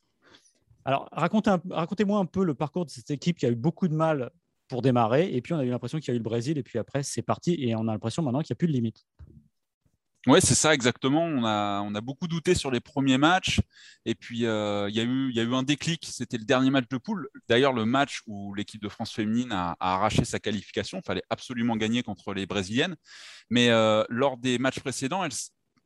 Speaker 2: Alors, racontez-moi un peu le parcours de cette équipe qui a eu beaucoup de mal pour démarrer. Et puis, on a eu l'impression qu'il y a eu le Brésil. Et puis après, c'est parti. Et on a l'impression maintenant qu'il n'y a plus de limite.
Speaker 8: Oui, c'est ça exactement. On a, on a beaucoup douté sur les premiers matchs. Et puis, euh, il, y a eu, y a eu un déclic. C'était le dernier match de poule. D'ailleurs, le match où l'équipe de France féminine a, arraché sa qualification. Il fallait absolument gagner contre les Brésiliennes. Mais euh, lors des matchs précédents, elles,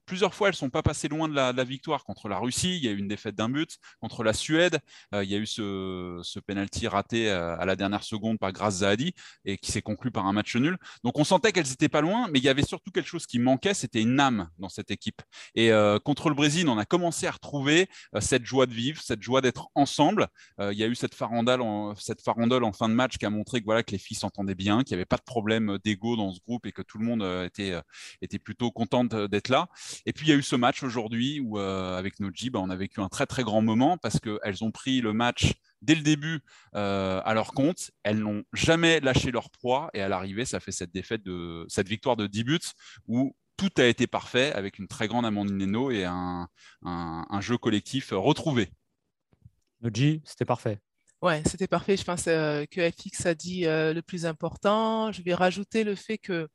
Speaker 8: plusieurs fois, elles ne sont pas passées loin de la, victoire contre la Russie. Il y a eu une défaite d'un but. Contre la Suède, euh, il y a eu ce, ce penalty raté euh, à la dernière seconde par Graz Zahadi et qui s'est conclu par un match nul. Donc on sentait qu'elles n'étaient pas loin, mais il y avait surtout quelque chose qui manquait, c'était une âme dans cette équipe. Et euh, contre le Brésil, on a commencé à retrouver cette joie de vivre, cette joie d'être ensemble. il y a eu cette farandole, en, fin de match qui a montré que, voilà, que les filles s'entendaient bien, qu'il n'y avait pas de problème d'ego dans ce groupe et que tout le monde était, était plutôt contente d'être là. Et puis il y a eu ce match aujourd'hui où euh, avec Noji, bah, on a vécu un très très grand moment parce qu'elles ont pris le match dès le début euh, à leur compte. Elles n'ont jamais lâché leur proie et à l'arrivée, ça fait cette défaite de cette victoire de 10 buts où tout a été parfait avec une très grande Amandine Neno et un, un, jeu collectif retrouvé.
Speaker 2: Noji, c'était parfait.
Speaker 7: Ouais, c'était parfait. Je pense euh, que FX a dit euh, le plus important. Je vais rajouter le fait que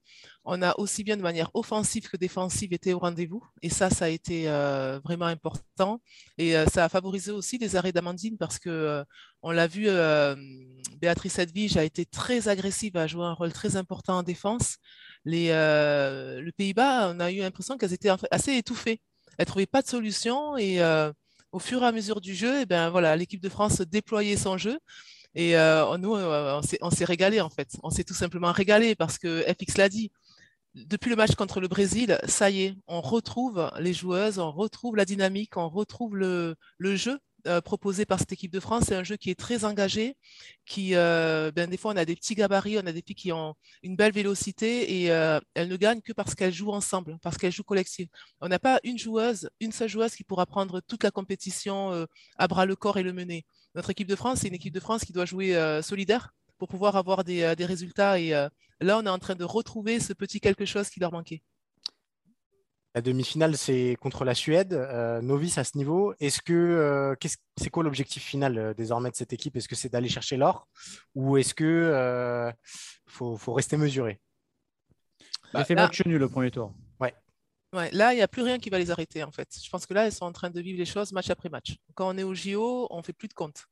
Speaker 7: on a aussi bien de manière offensive que défensive été au rendez-vous. Et ça, ça a été euh, vraiment important. Et ça a favorisé aussi les arrêts d'Amandine parce que on l'a vu, Béatrice Edwige a été très agressive, a joué un rôle très important en défense. Les, le Pays-Bas, on a eu l'impression qu'elles étaient assez étouffées. Elles ne trouvaient pas de solution et au fur et à mesure du jeu, et ben, voilà, l'équipe de France déployait son jeu. Et euh, nous, euh, on s'est régalé en fait. On s'est tout simplement régalé parce que FX l'a dit. Depuis le match contre le Brésil, ça y est, on retrouve les joueuses, on retrouve la dynamique, on retrouve le jeu. Euh, proposé par cette équipe de France. C'est un jeu qui est très engagé, qui, euh, ben, des fois, on a des petits gabarits, on a des filles qui ont une belle vélocité et euh, elles ne gagnent que parce qu'elles jouent ensemble, parce qu'elles jouent collective. On n'a pas une joueuse, une seule joueuse qui pourra prendre toute la compétition à bras le corps et le mener. Notre équipe de France, c'est une équipe de France qui doit jouer solidaire pour pouvoir avoir des, des résultats. Et là, on est en train de retrouver ce petit quelque chose qui leur manquait.
Speaker 6: La demi-finale, c'est contre la Suède, euh, novice à ce niveau. Est-ce que euh, c'est quoi l'objectif final euh, désormais de cette équipe? Est-ce que c'est d'aller chercher l'or ou est-ce que faut, rester mesuré?
Speaker 2: Bah, fait match nul le premier tour.
Speaker 7: Ouais. ouais là, il n'y a plus rien qui va les arrêter en fait. Je pense que là, elles sont en train de vivre les choses match après match. Quand on est au JO, on fait plus de compte.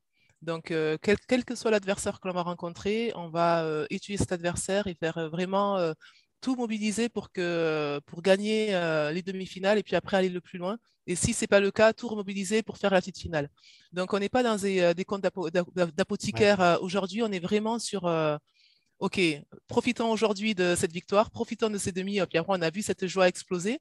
Speaker 7: Donc, quel, quel, que soit l'adversaire que l'on va rencontrer, on va étudier cet adversaire et faire vraiment tout mobiliser pour, que, pour gagner euh, les demi-finales et puis après aller le plus loin. Et si ce n'est pas le cas, tout remobiliser pour faire la petite finale. Donc, on n'est pas dans des, euh, des comptes d'apothicaire euh, aujourd'hui, on est vraiment sur, OK, profitons aujourd'hui de cette victoire, profitons de ces demi, puis après, on a vu cette joie exploser.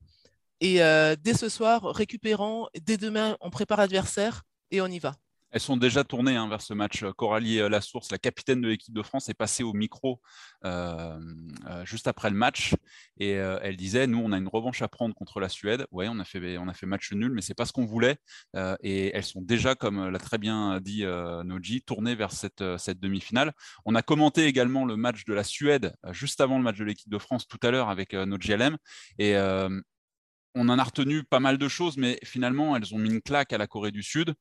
Speaker 7: Et dès ce soir, récupérons, dès demain, on prépare l'adversaire et on y va.
Speaker 8: Elles sont déjà tournées hein, vers ce match. Coralie euh, Lassource, la capitaine de l'équipe de France, est passée au micro euh, euh, juste après le match et elle disait Nous, on a une revanche à prendre contre la Suède. Oui, on a fait, on a match nul, mais c'est pas ce qu'on voulait. et elles sont déjà, comme l'a très bien dit Noji, tournées vers cette, cette demi-finale. On a commenté également le match de la Suède juste avant le match de l'équipe de France tout à l'heure avec Noji LM. Et on en a retenu pas mal de choses, mais finalement, elles ont mis une claque à la Corée du Sud.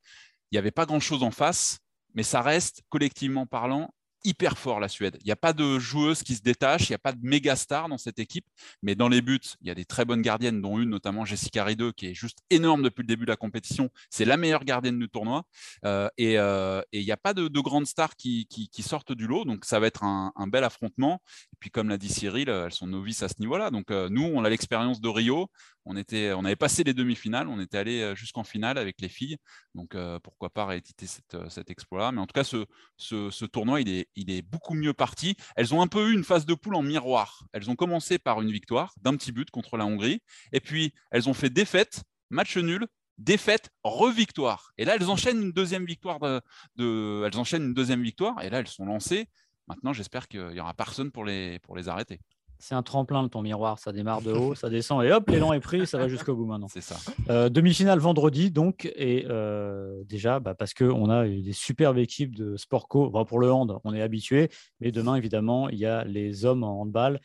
Speaker 8: Il n'y avait pas grand-chose en face, mais ça reste, collectivement parlant, hyper fort la Suède. Il n'y a pas de joueuse qui se détache, il n'y a pas de méga star dans cette équipe, mais dans les buts, il y a des très bonnes gardiennes, dont une notamment Jessica Rideux, qui est juste énorme depuis le début de la compétition. C'est la meilleure gardienne du tournoi. Euh, euh, et, il n'y a pas de, grandes stars qui, sortent du lot, donc ça va être un, bel affrontement. Et puis comme l'a dit Cyril, elles sont novices à ce niveau-là. Donc euh, nous, on a l'expérience de Rio, on, était, on avait passé les demi-finales, on était allé jusqu'en finale avec les filles. Donc pourquoi pas rééditer cet exploit-là. Mais en tout cas, ce, ce tournoi, il est, il est beaucoup mieux parti. Elles ont un peu eu une phase de poule en miroir. Elles ont commencé par une victoire d'un petit but contre la Hongrie, et puis elles ont fait défaite, match nul, défaite, revictoire. Et là, elles enchaînent une deuxième victoire. Elles enchaînent une deuxième victoire, et là, elles sont lancées. Maintenant, j'espère qu'il n'y aura personne pour les, pour les arrêter.
Speaker 2: C'est un tremplin, le ton miroir. Ça démarre de haut, ça descend et hop, l'élan est pris, ça va jusqu'au bout maintenant.
Speaker 8: C'est ça.
Speaker 2: Euh, demi-finale vendredi, donc. Et euh, déjà, bah, parce qu'on a des superbes équipes de sport co. pour le hand, on est habitué. Mais demain, évidemment, il y a les hommes en handball.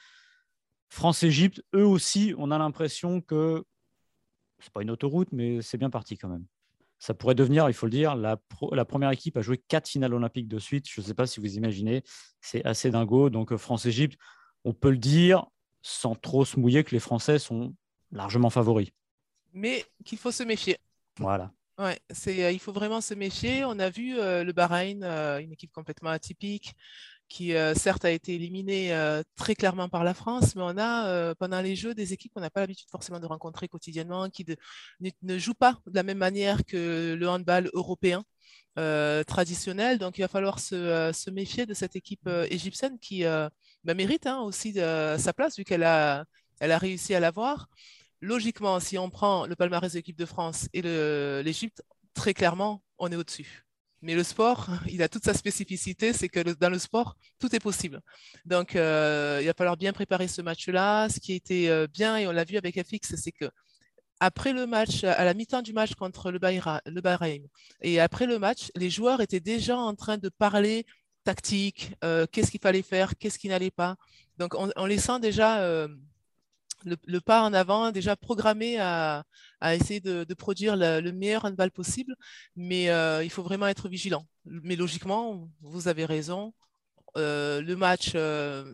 Speaker 2: France-Égypte, eux aussi, on a l'impression que c'est pas une autoroute, mais c'est bien parti quand même. Ça pourrait devenir, il faut le dire, la, la première équipe à jouer quatre finales olympiques de suite. Je ne sais pas si vous imaginez, c'est assez dingo. Donc France-Égypte, on peut le dire sans trop se mouiller que les Français sont largement favoris.
Speaker 7: Mais qu'il faut se méfier.
Speaker 2: Voilà.
Speaker 7: Ouais, c'est, euh, il faut vraiment se méfier. On a vu euh, le Bahreïn, euh, une équipe complètement atypique, qui certes a été éliminée très clairement par la France, mais on a pendant les Jeux des équipes qu'on n'a pas l'habitude forcément de rencontrer quotidiennement, qui ne, jouent pas de la même manière que le handball européen. traditionnel. Donc, il va falloir se, méfier de cette équipe égyptienne qui, bah, mérite hein, aussi sa place vu qu'elle a, elle a réussi à l'avoir. Logiquement, si on prend le palmarès de l'équipe de France et l'Égypte, très clairement, on est au-dessus. Mais le sport, il a toute sa spécificité, c'est que dans le sport, tout est possible. Donc, euh, il va falloir bien préparer ce match-là. Ce qui était euh, bien, et on l'a vu avec FX, c'est que après le match, à la mi-temps du match contre le Bahreïn, et après le match, les joueurs étaient déjà en train de parler tactique, euh, qu'est-ce qu'il fallait faire, qu'est-ce qui n'allait pas. Donc, on, les sent déjà euh, le, pas en avant, déjà programmé à, essayer de, produire le, meilleur handball possible, mais euh, il faut vraiment être vigilant. Mais logiquement, vous avez raison, le match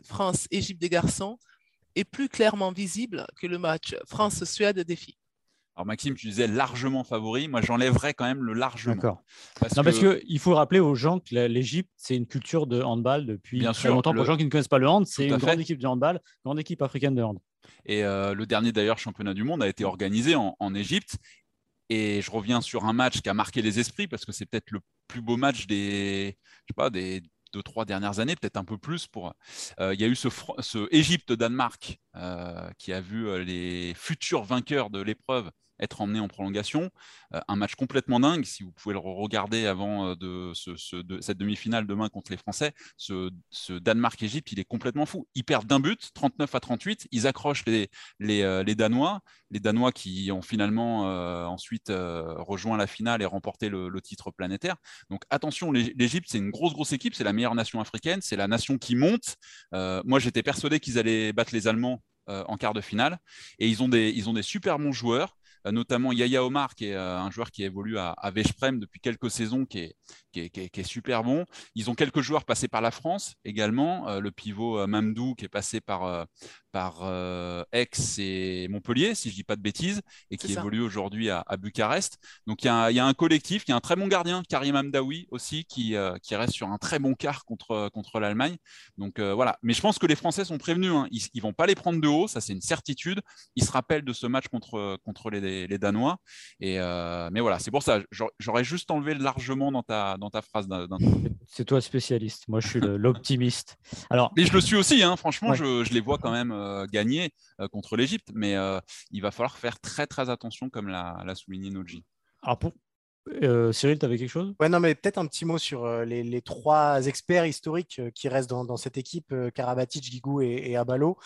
Speaker 7: France-Égypte des garçons est plus clairement visible que le match France-Suède des filles.
Speaker 8: Alors Maxime, tu disais largement favori. Moi, j'enlèverais quand même le largement.
Speaker 2: D'accord. Parce, parce qu'il faut rappeler aux gens que l'Égypte, c'est une culture de handball depuis Bien très longtemps. Pour les gens qui ne connaissent pas le hand, c'est une grande équipe de handball, grande équipe africaine de hand.
Speaker 8: Et euh, le dernier d'ailleurs championnat du monde a été organisé en, Égypte. Et je reviens sur un match qui a marqué les esprits parce que c'est peut-être le plus beau match des, je sais pas, des deux, trois dernières années, peut-être un peu plus. Pour, euh, il y a eu ce, ce Égypte-Danemark euh, qui a vu les futurs vainqueurs de l'épreuve être emmené en prolongation. Euh, un match complètement dingue, si vous pouvez le regarder avant euh, de, cette demi-finale demain contre les Français, ce, Danemark-Égypte, il est complètement fou. Ils perdent d'un but, 39 à 38, ils accrochent les, euh, les, Danois, les Danois qui ont finalement ensuite rejoint la finale et remporté le, titre planétaire. Donc attention, l'Égypte, c'est une grosse, grosse équipe, c'est la meilleure nation africaine, c'est la nation qui monte. moi, j'étais persuadé qu'ils allaient battre les Allemands en quart de finale. Et ils ont des, ils ont des super bons joueurs. Euh, notamment Yaya Omar, qui est euh, un joueur qui évolue à, à depuis quelques saisons, qui est, qui est, super bon. Ils ont quelques joueurs passés par la France également. Euh, le pivot Mamdou, qui est passé par, par Aix et Montpellier, si je ne dis pas de bêtises, et qui évolue aujourd'hui à, Bucarest. Donc il y, a, un collectif, il y a un très bon gardien, Karim Amdaoui aussi, qui, qui reste sur un très bon quart contre, contre l'Allemagne. Donc voilà. Mais je pense que les Français sont prévenus. Hein. Ils ne vont pas les prendre de haut, ça c'est une certitude. Ils se rappellent de ce match contre, contre les les, Danois. Et, euh, mais voilà, c'est pour ça. J'aurais juste enlevé largement dans ta, dans ta phrase.
Speaker 2: C'est toi spécialiste. Moi, je suis l'optimiste. Alors,
Speaker 8: mais je le suis aussi. Hein. Franchement, je, je, les vois quand même euh, gagner euh, contre l'Égypte. Mais il va falloir faire très très attention, comme l'a souligné Noji.
Speaker 2: Alors pour, euh, Cyril, tu avais quelque chose?
Speaker 6: Ouais, non, mais peut-être un petit mot sur euh, les, trois experts historiques euh, qui restent dans, cette équipe, Karabatic, Guigou et, Abalo.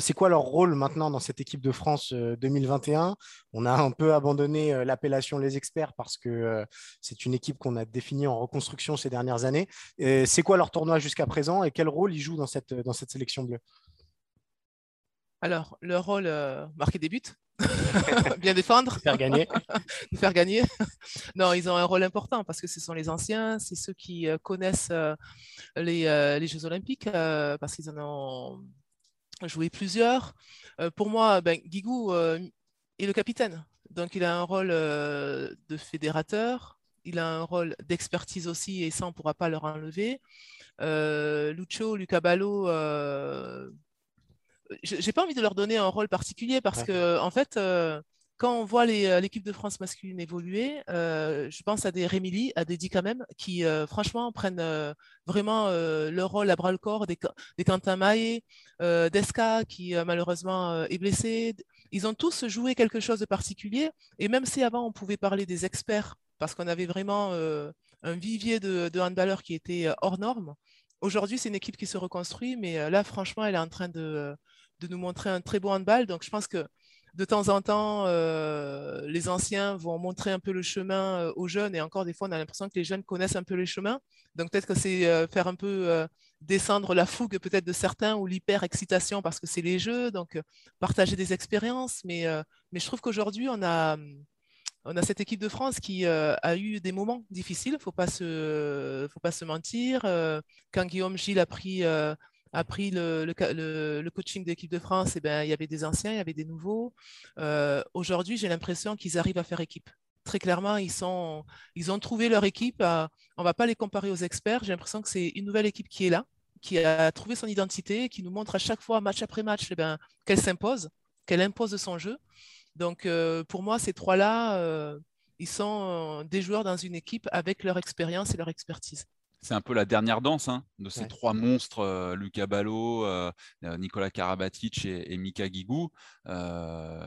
Speaker 6: c'est quoi leur rôle maintenant dans cette équipe de France 2021 On a un peu abandonné l'appellation les experts parce que c'est une équipe qu'on a définie en reconstruction ces dernières années. c'est quoi leur tournoi jusqu'à présent et quel rôle ils jouent dans cette, dans cette sélection bleue?
Speaker 7: Alors, leur rôle, marquer des buts, bien défendre,
Speaker 6: faire gagner,
Speaker 7: faire gagner. non, ils ont un rôle important parce que ce sont les anciens, c'est ceux qui euh, connaissent euh, les, euh, les, Jeux Olympiques parce qu'ils en ont joué plusieurs. pour moi, ben, Guigou est le capitaine, donc il a un rôle de fédérateur. Il a un rôle d'expertise aussi, et ça, on ne pourra pas leur enlever. Lucho, Luca Ballo, j'ai pas envie de leur donner un rôle particulier parce que, en fait, euh, quand on voit euh, l'équipe de France masculine évoluer, euh, je pense à des Rémili, à des Di quand même, qui franchement prennent vraiment leur rôle à bras le corps, des, des Quentin Maé, Desca qui malheureusement est blessé. Ils ont tous joué quelque chose de particulier. Et même si avant on pouvait parler des experts, parce qu'on avait vraiment un vivier de, de handballeurs qui était hors norme, aujourd'hui c'est une équipe qui se reconstruit, mais là franchement elle est en train de de nous montrer un très beau handball. Donc, je pense que de temps en temps, euh, les anciens vont montrer un peu le chemin euh, aux jeunes. Et encore des fois, on a l'impression que les jeunes connaissent un peu les chemins. Donc, peut-être que c'est euh, faire un peu descendre la fougue peut-être de certains ou l'hyper-excitation parce que c'est les jeux. Donc, partager des expériences. Mais, mais je trouve qu'aujourd'hui, on a on a cette équipe de France qui a eu des moments difficiles, il ne faut, pas se, mentir. quand Guillaume Gilles a pris pris le, le, coaching de l'équipe de France, eh ben, il y avait des anciens, il y avait des nouveaux. Euh, aujourd'hui, j'ai l'impression qu'ils arrivent à faire équipe. Très clairement, ils ont trouvé leur équipe. on ne va pas les comparer aux experts. J'ai l'impression que c'est une nouvelle équipe qui est là, qui a trouvé son identité, qui nous montre à chaque fois, match après match, eh ben, qu'elle s'impose, qu'elle impose son jeu. Donc, euh, pour moi, ces trois-là, euh, ils sont des joueurs dans une équipe avec leur expérience et leur expertise
Speaker 8: c'est un peu la dernière danse hein, de ces trois monstres, euh, Luca Ballo, euh, euh, Nicolas Karabatic et, Mika Guigou.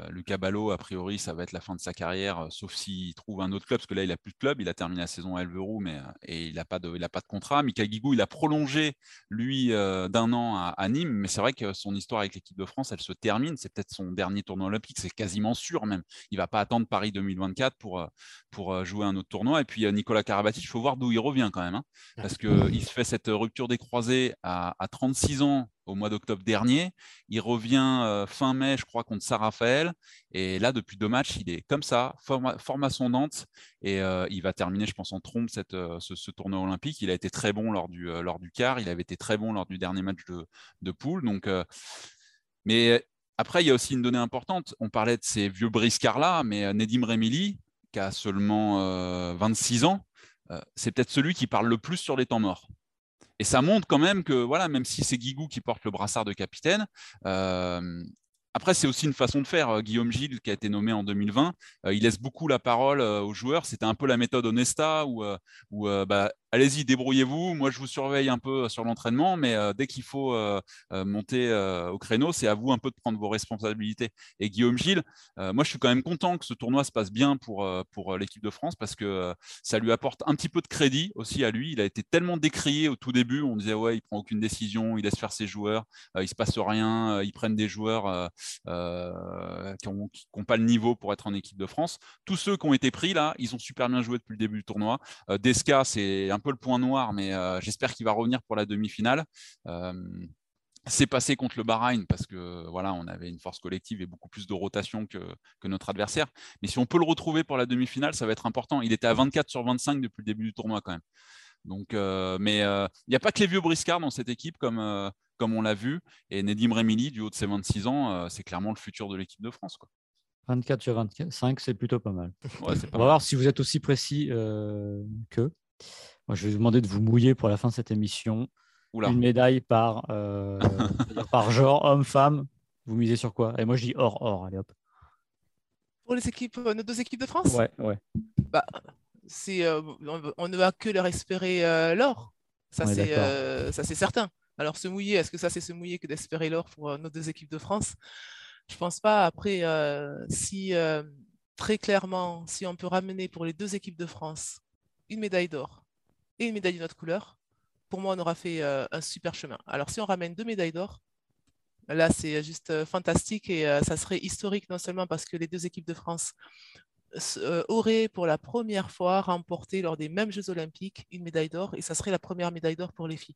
Speaker 8: Luca Ballo, a priori, ça va être la fin de sa carrière, sauf s'il trouve un autre club, parce que là, il n'a plus de club. Il a terminé la saison à Elverou, mais et il n'a pas, de, pas de contrat. Mika Guigou, il a prolongé, lui, d'un an à, Nîmes, mais c'est vrai que son histoire avec l'équipe de France, elle se termine. C'est peut-être son dernier tournoi olympique, c'est quasiment sûr même. Il ne va pas attendre Paris 2024 pour, pour jouer un autre tournoi. Et puis, Nicolas Karabatic, il faut voir d'où il revient quand même. Hein. Parce qu'il se fait cette rupture des croisés à, 36 ans au mois d'octobre dernier. Il revient euh, fin mai, je crois, contre Saint-Raphaël. Et là, depuis deux matchs, il est comme ça, forme, ascendante. Et euh, il va terminer, je pense, en trompe euh, ce, tournoi olympique. Il a été très bon lors du, lors du quart. Il avait été très bon lors du dernier match de, de poule. Donc, mais après, il y a aussi une donnée importante. On parlait de ces vieux briscards-là, mais Nedim Remili, qui a seulement 26 ans, euh, c'est peut-être celui qui parle le plus sur les temps morts. Et ça montre quand même que, voilà, même si c'est Guigou qui porte le brassard de capitaine, euh, après, c'est aussi une façon de faire. Euh, Guillaume Gilles, qui a été nommé en 2020, il laisse beaucoup la parole aux joueurs. C'était un peu la méthode Honesta, où, où bah, allez-y, débrouillez-vous. Moi, je vous surveille un peu sur l'entraînement, mais euh, dès qu'il faut euh, euh, monter au créneau, c'est à vous un peu de prendre vos responsabilités. Et Guillaume Gilles, moi, je suis quand même content que ce tournoi se passe bien pour, pour l'équipe de France parce que ça lui apporte un petit peu de crédit aussi à lui. Il a été tellement décrié au tout début. On disait, ouais, il prend aucune décision, il laisse faire ses joueurs, il se passe rien, ils prennent des joueurs qui n'ont pas le niveau pour être en équipe de France. Tous ceux qui ont été pris là, ils ont super bien joué depuis le début du tournoi. Desca, c'est un peu le point noir, mais euh, j'espère qu'il va revenir pour la demi-finale. Euh, c'est passé contre le Bahreïn parce que voilà, on avait une force collective et beaucoup plus de rotation que, notre adversaire. Mais si on peut le retrouver pour la demi-finale, ça va être important. Il était à 24 sur 25 depuis le début du tournoi quand même. Donc, euh, mais il n'y a pas que les vieux briscards dans cette équipe comme, comme on l'a vu. Et Nedim Remili, du haut de ses 26 ans, c'est clairement le futur de l'équipe de France. Quoi.
Speaker 2: 24 sur 25, c'est plutôt pas mal. on va voir si vous êtes aussi précis que je vais vous demander de vous mouiller pour la fin de cette émission. Une médaille par, euh, par genre, homme, femme. Vous misez sur quoi? Et moi, je dis or, or. Allez hop.
Speaker 7: Pour les équipes, euh, nos deux équipes de France?
Speaker 2: Ouais, ouais.
Speaker 7: Bah, c'est, euh, on, ne va que leur espérer l'or. Ça, c'est, ça, c'est certain. Alors, se mouiller, est-ce que ça, c'est se mouiller que d'espérer l'or pour nos deux équipes de France? Je pense pas. Après, si très clairement, si on peut ramener pour les deux équipes de France une médaille d'or et une médaille d'une autre couleur, pour moi, on aura fait euh, un super chemin. Alors, si on ramène deux médailles d'or, là, c'est juste euh, fantastique et euh, ça serait historique non seulement parce que les deux équipes de France auraient pour la première fois remporté lors des mêmes Jeux olympiques une médaille d'or et ça serait la première médaille d'or pour les filles.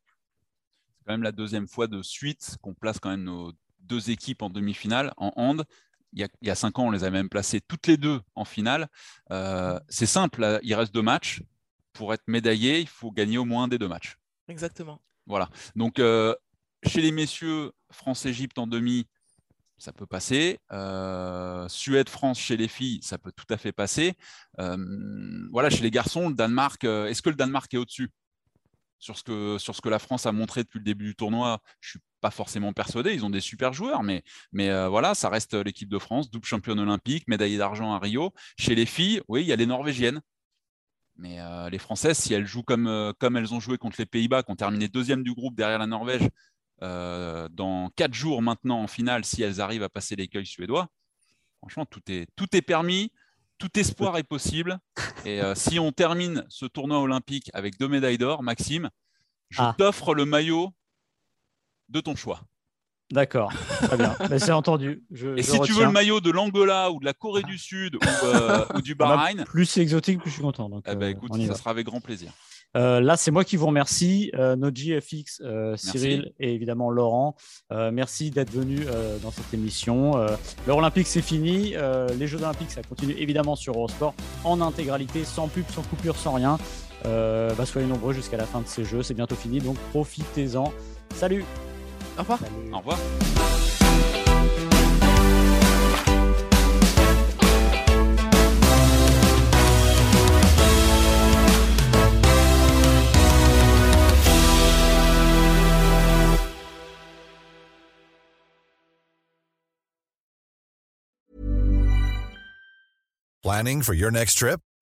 Speaker 8: C'est quand même la deuxième fois de suite qu'on place quand même nos deux équipes en demi-finale en hand. Il y, a, cinq ans, on les a même placées toutes les deux en finale. c'est simple, il reste deux matchs pour être médaillé, il faut gagner au moins des deux matchs.
Speaker 7: Exactement.
Speaker 8: Voilà. Donc, euh, chez les messieurs, France-Égypte en demi, ça peut passer. Euh, Suède-France chez les filles, ça peut tout à fait passer. Euh, voilà, chez les garçons, le Danemark, est-ce que le Danemark est au-dessus? Sur ce, que, sur ce que la France a montré depuis le début du tournoi Je suis pas forcément persuadé. Ils ont des super joueurs, mais, mais voilà, ça reste l'équipe de France, double championne olympique, médaillée d'argent à Rio. Chez les filles, oui, il y a les Norvégiennes mais euh, les Françaises, si elles jouent comme, euh, comme elles ont joué contre les Pays-Bas, qui ont terminé deuxième du groupe derrière la Norvège, euh, dans quatre jours maintenant en finale, si elles arrivent à passer l'écueil suédois, franchement, tout est, tout est permis, tout espoir est possible. Et si on termine ce tournoi olympique avec deux médailles d'or, Maxime, je ah. t'offre le maillot de ton choix.
Speaker 2: D'accord, très bien. c'est entendu.
Speaker 8: et si tu veux le maillot de l'Angola ou de la Corée du Sud ou, euh, du Bahreïn.
Speaker 2: Plus c'est exotique, plus je suis content. Donc,
Speaker 8: eh ben, euh, écoute, ça sera avec grand plaisir.
Speaker 2: Euh, là, c'est moi qui vous remercie, JFX, Cyril et évidemment Laurent. merci d'être venu dans cette émission. L'Euro olympique, c'est fini. les Jeux olympiques, ça continue évidemment sur Eurosport en intégralité, sans pub, sans coupure, sans rien. Bah, soyez nombreux jusqu'à la fin de ces Jeux. C'est bientôt fini, donc profitez-en. Salut
Speaker 7: au revoir.
Speaker 8: Au revoir.
Speaker 9: Planning for your next trip?